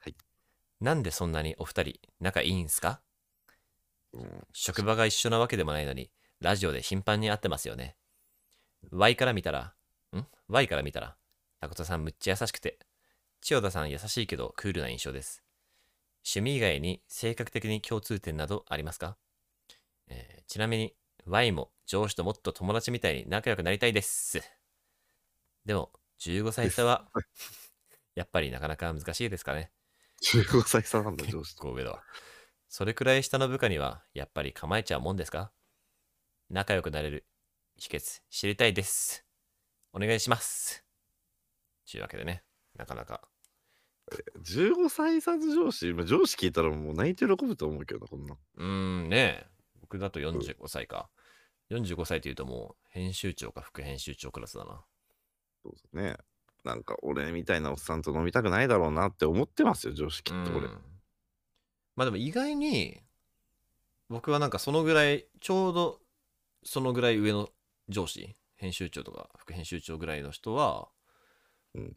はい。なんでそんなにお二人仲いいんすか？うん職場が一緒なわけでもないのに、ラジオで頻繁に会ってますよね。Y から見たら、ん ?Y から見たら、タコトさんむっちゃ優しくて、千代田さん優しいけどクールな印象です。趣味以外に性格的に共通点などありますか、えーちなみに、Y も上司ともっと友達みたいに仲良くなりたいです。でも、15歳差は、やっぱりなかなか難しいですかね。15歳差なんだ、上司結構上だわ。それくらい下の部下には、やっぱり構えちゃうもんですか？仲良くなれる秘訣知りたいです。お願いします。というわけでね、なかなか。15歳差の上司、まあ上司聞いたらもう泣いて喜ぶと思うけどな、こんな。うーんね僕だと45歳か。45歳っていうともう編集長か副編集長クラスだな。そうですね。なんか俺みたいなおっさんと飲みたくないだろうなって思ってますよ、上司きっと俺。うん。まあでも意外に僕はなんかそのぐらいちょうどそのぐらい上の上司編集長とか副編集長ぐらいの人はうん。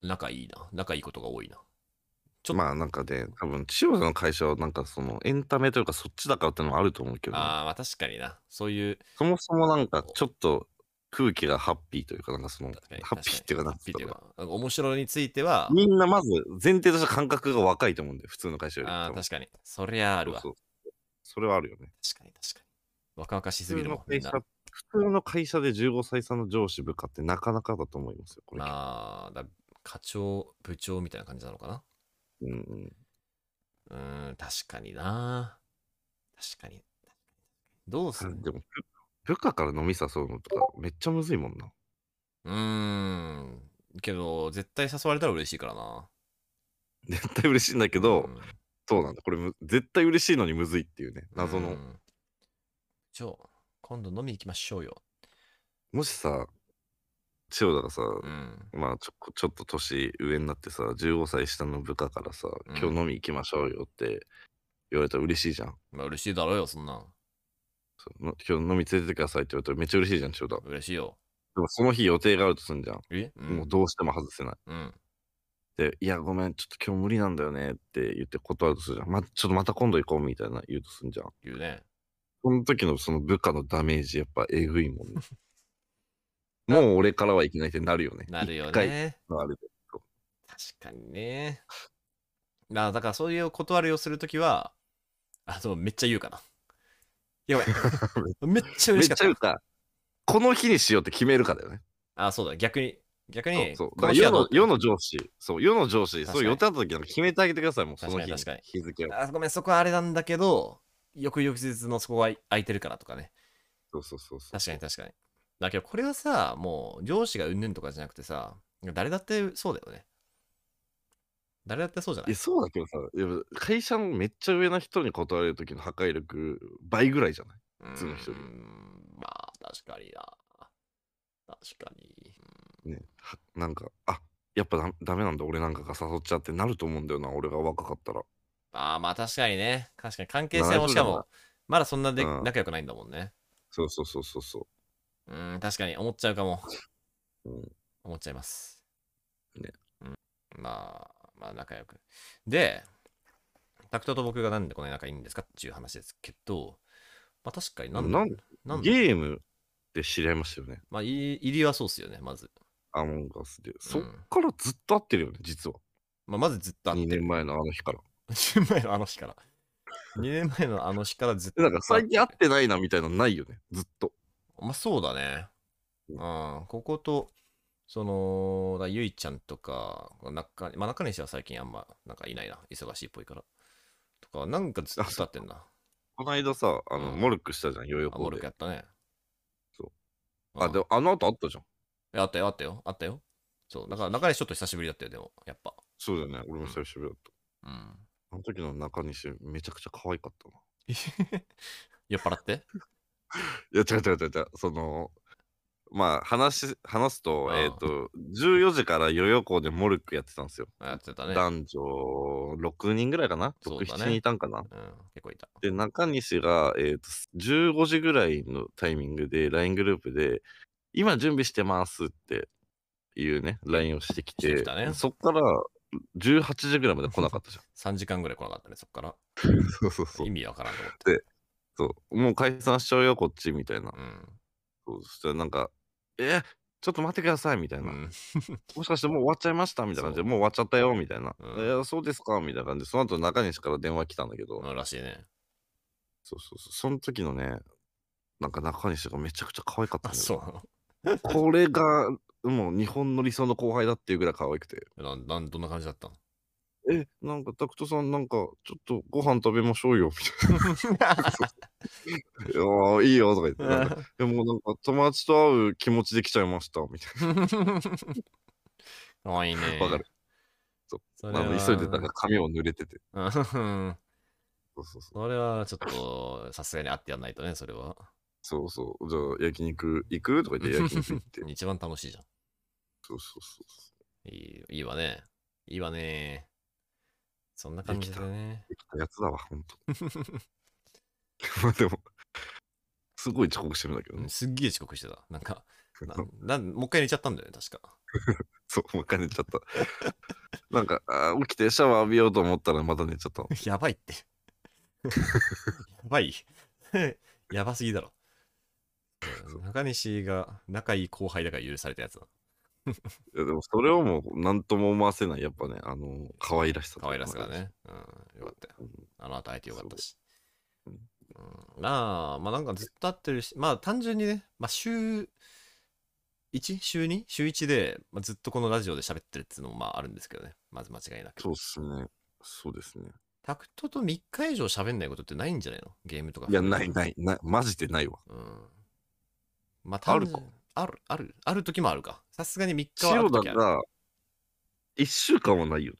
仲いいな。仲いいことが多いな。ちょっとまあなんかね、多分千代田の会社はなんかそのエンタメというかそっちだからってのもあると思うけど、ああまあ確かにな。そういうそもそもなんかちょっと空気がハッピーというか、なんかそのハッピーっていうかなんハッピーっていうか面白いについてはみんなまず前提とした感覚が若いと思うんだよ、普通の会社より。ああ確かに。そりゃあるわ。そうそう。それはあるよね。確かに確かに。若々しす普ぎるもんみんな通の会社普通の会社で15歳差の上司部下ってなかなかだと思いますよ、これ。まあだ課長部長みたいな感じなのかな。うんうん、うーん確かにな。確かに。どうすんでも部部下から飲み誘うのとかめっちゃむずいもんな。うーん。けど絶対誘われたら嬉しいからな。絶対嬉しいんだけど、うん。そうなんだ。これむ絶対嬉しいのにむずいっていうね、謎の。うん。じゃあ今度飲み行きましょうよ。もしさ、千代田がさ、うん。まあちょちょっと年上になってさ、15歳下の部下からさ、うん。今日飲み行きましょうよって言われたら嬉しいじゃん。まあ嬉しいだろうよそんなん今日飲み連れてってくださいって言われたらめっちゃ嬉しいじゃん、千代田。嬉しいよでもその日予定があるとすんじゃん。え？うもうんどうしても外せない。うんで、いや、ごめん、ちょっと今日無理なんだよねって言って断るとするじゃん。ま、ちょっとまた今度行こうみたいな言うとすんじゃん。言うねその時のその部下のダメージやっぱえぐいもんね。もう俺からはいけないってなるよね。なるよね。確かにねだだからそういう断りをするときはあそうめっちゃ言うかなやばい。めっちゃめっ嬉しかった。ちゃ言うか、この日にしようって決めるかだよね。あそうだ。逆に逆にそうそう。こだから世の世の上司、そう、世の上司、そう予定あった時なんか決めてあげてください、もうその日に確かに。日付を。あごめんそこはあれなんだけど翌々日のそこは空いてるからとかね。そうそうそうそう。確かに確かに。だけどこれはさもう上司がうんぬんとかじゃなくてさ誰だってそうだよね誰だってそうじゃない？え、そうだけどさ、いや会社のめっちゃ上の人に断れる時の破壊力倍ぐらいじゃない？普通の人よりうーんまあ、確かにな。確かに。ね、はなんか、あやっぱダダメなんだ、俺なんかが誘っちゃってなると思うんだよな、俺が若かったら。ああ、まあ確かにね。確かに関係性もしかも、まだそんなでうん仲良くないんだもんね。そうそうそうそうそうーん、確かに思っちゃうかも。う。うん、思っちゃいます。ね。うん、まあ、まあ仲良く。で、タクトと僕がなんでこんなに仲いいんですかっていう話ですけど、まあ確かになんなんなんゲームで知り合いましたよね、まあ、い入りはそうっすよね、まず。アモンガスで。そっからずっと会ってるよね、実は。まあ、まずずっと会っ2てる。年前のあの日から。2年前のあの日から。2年前のあの日からずっと。でなんか最近会ってないなみたいなのないよね、ずっと。まあそうだね。ううん、ここと、その、だゆいちゃんとか、中まあ中西は最近あんまなんかいないな。忙しいっぽいから。とか、なんかずっと会ってんな。この間さ、あの、うんモルックしたじゃん、ヨーヨーコーで。ルクやったね。そう。あ、うんでもあの後あったじゃん。えあったよ、あったよ、あったよ。そう、だから中西ちょっと久しぶりだったよ、でも、やっぱ。そうだよね、俺も久しぶりだった。うん。あの時の中西、めちゃくちゃ可愛かったな。酔っ払って？いや、違う違う違う違う。その、まあ、話し、話すと、うんえっ、と、14時からヨーヨー校でモルックやってたんですよ。やってたね。男女6人ぐらいかな？そう ?6、だね7人いたんかな？うん、結構いた。で、中西が、えーと、15時ぐらいのタイミングで LINE グループで、今準備してますっていうね、LINE をしてきて、してねそっから18時ぐらいまで来なかったじゃん。3時間ぐらい来なかったね、そっから。そうそうそう意。味わからんと思って。そうもう解散しちゃうよ、こっちみたいな。うん。そうそしたらなんか、えちょっと待ってくださいみたいな。うん、もしかしてもう終わっちゃいましたみたいな感じで、もう終わっちゃったよみたいな。うんえーそうですかみたいな感じで、その後中西から電話来たんだけど、うんらしいね。そうそうそう、その時のね、なんか中西がめちゃくちゃ可愛かったんあ、だう。これがもう日本の理想の後輩だっていうぐらい可愛くて。なんなんどんな感じだったのえ、なんかタクトさんなんかちょっとご飯食べましょうよみたいな。いやーいいよとか言って、なんかでもなんか友達と会う気持ちで来ちゃいましたみたいかわいいね。な。わかる。そうそれはあの急いでたから髪も濡れてて。うんそうそうそう。それはちょっとさすがに会ってやんないとね、それは。そうそう。じゃあ焼肉行く？とか言って焼肉行って。一番楽しいじゃん。そうそうそう。いいいいわね。いいわね。そんな感じでね。できたやつだわ、ほんと。ま あでも、すごい遅刻してるんだけどねうん。すっげえ遅刻してた。なんか、な なんもう一回寝ちゃったんだよね、確か。そう、もう一回寝ちゃった。なんか、あー起きてシャワー浴びようと思ったらまた寝ちゃったの。やばいって。やばい。やばすぎだろ。うん中西が仲いい後輩だから許されたやつだ。いやでもそれをもう何とも思わせない、やっぱね、あの、可愛らしさ。可愛らしさが。ね。うん、よかったよ。うんあの後会えてよかったし。そううん、まあ、まあなんかずっと会ってるし、まあ単純にね、まあ週 1? 週 2? 週1で、まあ、ずっとこのラジオで喋ってるっていうのもまああるんですけどね。まず間違いなく。そうっすね。そうですね。タクトと3日以上喋んないことってないんじゃないの？ゲームとか。いや、ないないない、マジでないわ。うん。まあ、あるかある、ある、ある時もあるか。さすがに3日はあ塩る時ある。田が、1週間はないよね。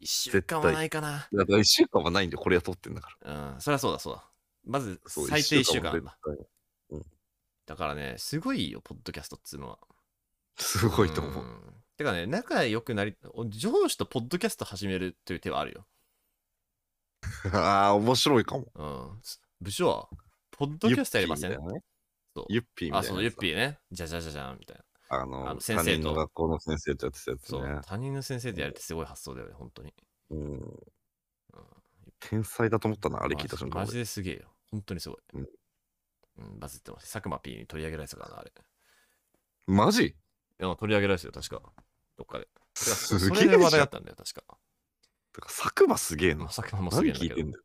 1週間はないかな。だから1週間はないんで、これは撮ってんだから。うん、そりゃそうだ、そうだ。まず、そう最低1週間だ。絶対だからね、すごいよ、ポッドキャストっつうのは。すごいと思う。んてかね、仲良くなり、お上司とポッドキャスト始めるという手はあるよ。ああ、面白いかも。うん。部長は、ポッドキャストやりません？ユッピーみたいなねそうユッピーみたいなあ。そう、ユッピーね。じゃじゃじゃじゃん、みたいな。あの、あの先生と学校の先生とやってたやつそう、ね。他人の先生でやるってすごい発想だよね、本当に。うん。うん天才だと思ったな、あれ聞いた瞬間マジですげえよ。本当にすごい。うんうん、バズってます。佐久間 P に取り上げられてたからな、あれ。マジ？や、取り上げられてたよ、確か。どっかで。すそげえで話題だったんだよ、確か。てか佐久間すげえなまあ。佐久間もすげえんだけど何聞いてん。だよ。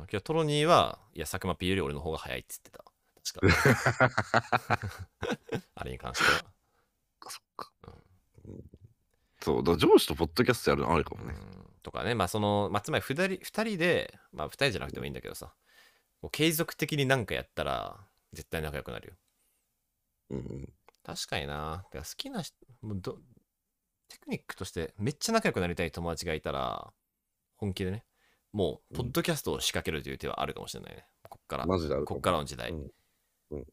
うん。けど、トロニーは、いや、佐久間 P より俺の方が早いっつってた。確か。あれに関しては。そっか。うんそう、だ上司とポッドキャストやるのあるかもね。うんとかね、まあその、まあ、つまり2人 ,2 人で、まあ2人じゃなくてもいいんだけどさ、継続的になんかやったら絶対仲良くなるよ。うん。確かにな。好きな人、もうどテクニックとしてめっちゃ仲良くなりたい友達がいたら、本気でね、もう、ポッドキャストを仕掛けるという手はあるかもしれないね。こっから、こっからの時代。うんうんうん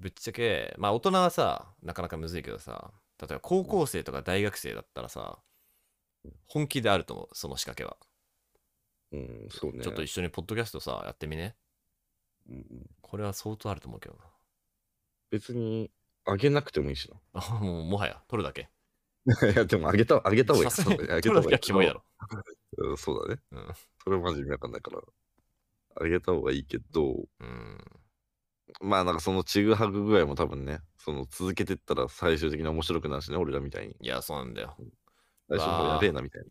ぶっちゃけ、まあ大人はさ、なかなかむずいけどさ、例えば高校生とか大学生だったらさうん、本気であると思う、その仕掛けは。うん、そうね。ちょっと一緒にポッドキャストさ、やってみね。うんうんこれは相当あると思うけど別に、あげなくてもいいしな。あ もうもはや、撮るだけ。な。いや、でもあげた、あげた方がいい。さすがにあげ撮るだけはキモいだろ。うんそうだね。うん。それはマジ意味わかんないから。あげた方がいいけど、うん。まあなんかそのちぐはぐ具合も多分ね、その続けてったら最終的に面白くなるしね、俺らみたいに。いや、そうなんだよ。最初やべえなみたい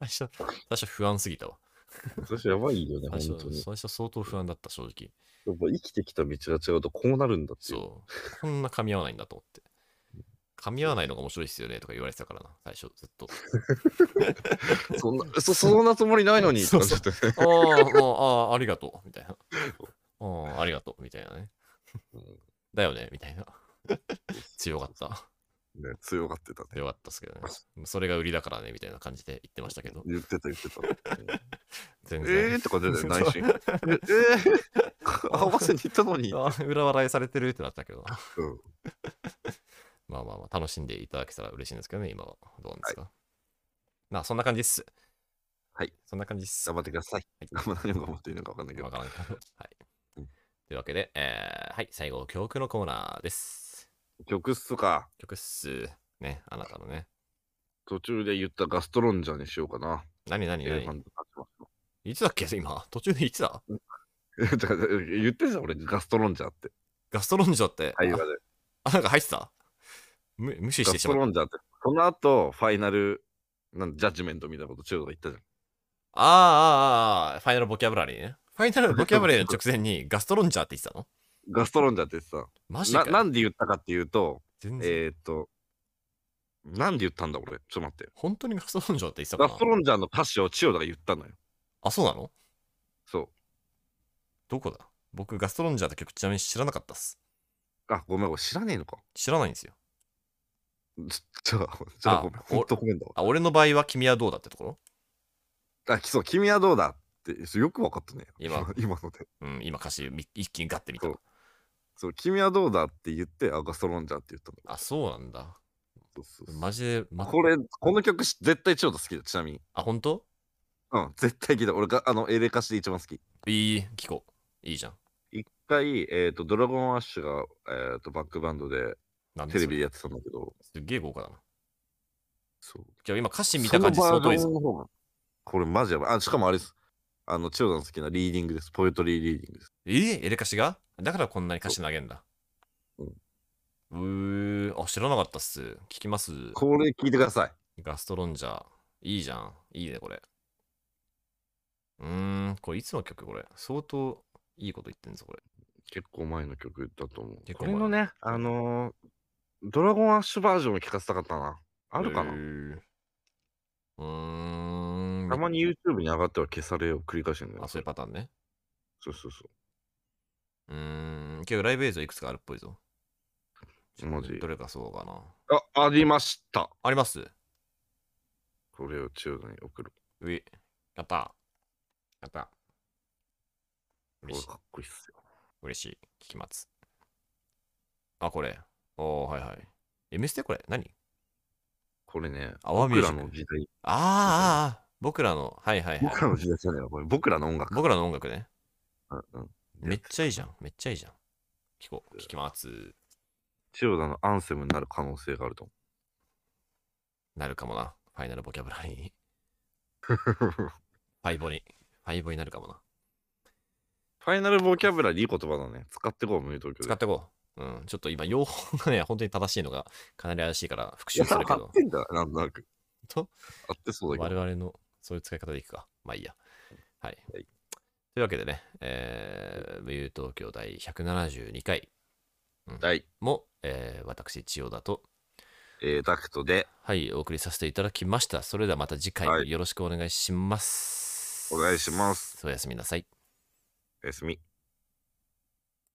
最初、最初不安すぎたわ。な。最初やばいよね、最初本当に。最初相当不安だった、正直。やっぱ生きてきた道が違うとこうなるんだって。そう。こんな噛み合わないんだと思って。噛み合わないのが面白いっすよねとか言われてたからな、最初ずっと。そんな、そ、そんなつもりないのに。ああ、ああ、ありがとう、みたいな。ああ、ありがとう、みたいなね。うんだよね、みたいな。強かった。ね、強がってたね。強かったっすけどね。それが売りだからね、みたいな感じで言ってましたけど。言ってた言ってた。う ん全え然。ーとか出て内心。え、えー、合わせに行ったのに。あ裏笑いされてるってなったけど。うんまあまあまあ、楽しんでいただけたら嬉しいんですけどね、今は。どうなんですか？まあ、そんな感じです。はい。そんな感じです。頑張ってください。はい頑張何を頑張っていいのか分かんないけどわ。からんけど。はい。うんというわけで、えーはい、最後、曲のコーナーです。曲っすか？曲っす。ね、あなたのね。途中で言ったガストロンジャーにしようかな。何何何？いつだっけ？今、途中でいつだ？言ってんじゃん、俺、ガストロンジャーって。ガストロンジャーって、会話で。あ、なんか入ってた？む無視しガスてしまった。トロンジャーって。その後、ファイナル、なんジャッジメントみたいなこと、中国が言ったじゃん。あーあー、あーファイナルボキャブラリーね。ファイナルボキャブラリーの直前にガストロンジャーって言ってたの？ガストロンジャーってさ、マジかよななんで言ったかっていうと。えー、っと、なんで言ったんだ、俺。ちょっと待って。本当にガストロンジャーって言ってたかな？ガストロンジャーの歌詞を千代田が言ったのよ。あ、そうなの？そう。どこだ？僕ガストロンジャーって曲ちなみに知らなかったっす。あ、ごめん、俺知らねえのか。知らないんですよ。じじゃあ、じゃああごめん。おほんとごめんだわ。あ、俺の場合は君はどうだってところ？あ、そう、君はどうだ？って、そうよくわかったね。今 今ので。うん、今歌詞み一気にガッて見たそう。そう、君はどうだって言って、あ、ガストロンジャーって言ったの。あ、そうなんだ。そうそうマジで、ま、これ、この曲し絶対千代田好きだ、ちなみに。あ、本当？うん、絶対聞いた。俺が、あの、エレカシで一番好き。いい、聞こう。いいじゃん。一回、えっ、と、ドラゴンアッシュが、えっ、と、バックバンドで、テレビでやってたんだけど、すっげえ豪華だな。そう。じゃあ今歌詞見た感じ相当いいぞ。これマジやばい。あ、しかもあれです。あの、千代田の好きなリーディングです。ポエトリーリーディングです。えー、エレカシが？だからこんなに歌詞投げんだ。そううー、あ、知らなかったっす。聞きます？これ聞いてください。ガストロンジャー。いいじゃん。いいね、これ。うーん、これいつの曲これ？相当いいこと言ってんぞ、これ。結構前の曲だと思う。結構前これのね、あのードラゴンアッシュバージョンを聞かせたかったな。あるかな、うーうーん。たまに YouTube に上がっては消されを繰り返してるんだよ。あ、そういうパターンね。そうそうそうーん。結構ライブ映像いくつかあるっぽいぞ。マジ？どれかそうかな。う。あ、ありました。あります？これを千代田に送る。うい。やった。やった。こ嬉しい。れかっこいいっすよ。嬉しい。聞きます。あ、これ。おー、はいはい。M ステこれ何？これね、アワーミュー僕ジックらの時代。あーあ僕らの、はいはいはい。僕らの時代じゃねえわ。これ僕らの音楽。僕らの音楽ね。うんうん。めっちゃいいじゃん。めっちゃいいじゃん。聞こう。聞きます。千代田のアンセムになる可能性があると思なるかもな。ファイナルボキャブラリー。ファイボに。ファイボになるかもな。ファイナルボキャブラリーいい言葉だね。使ってこう、無東京で。使ってこう。うん。ちょっと今、用法がね、本当に正しいのがかなり怪しいから復習するけど合っ。てんだ、なんとなく。と合ってそうだけど。我々のそういう使い方でいくか。まあいいや。はい。はいというわけでね、えー、武勇東京第172回はい。も、えー私、千代田と、えー、ダクトではい、お送りさせていただきました。それではまた次回よろしくお願いします。お願いします。おやすみなさい。おやすみ。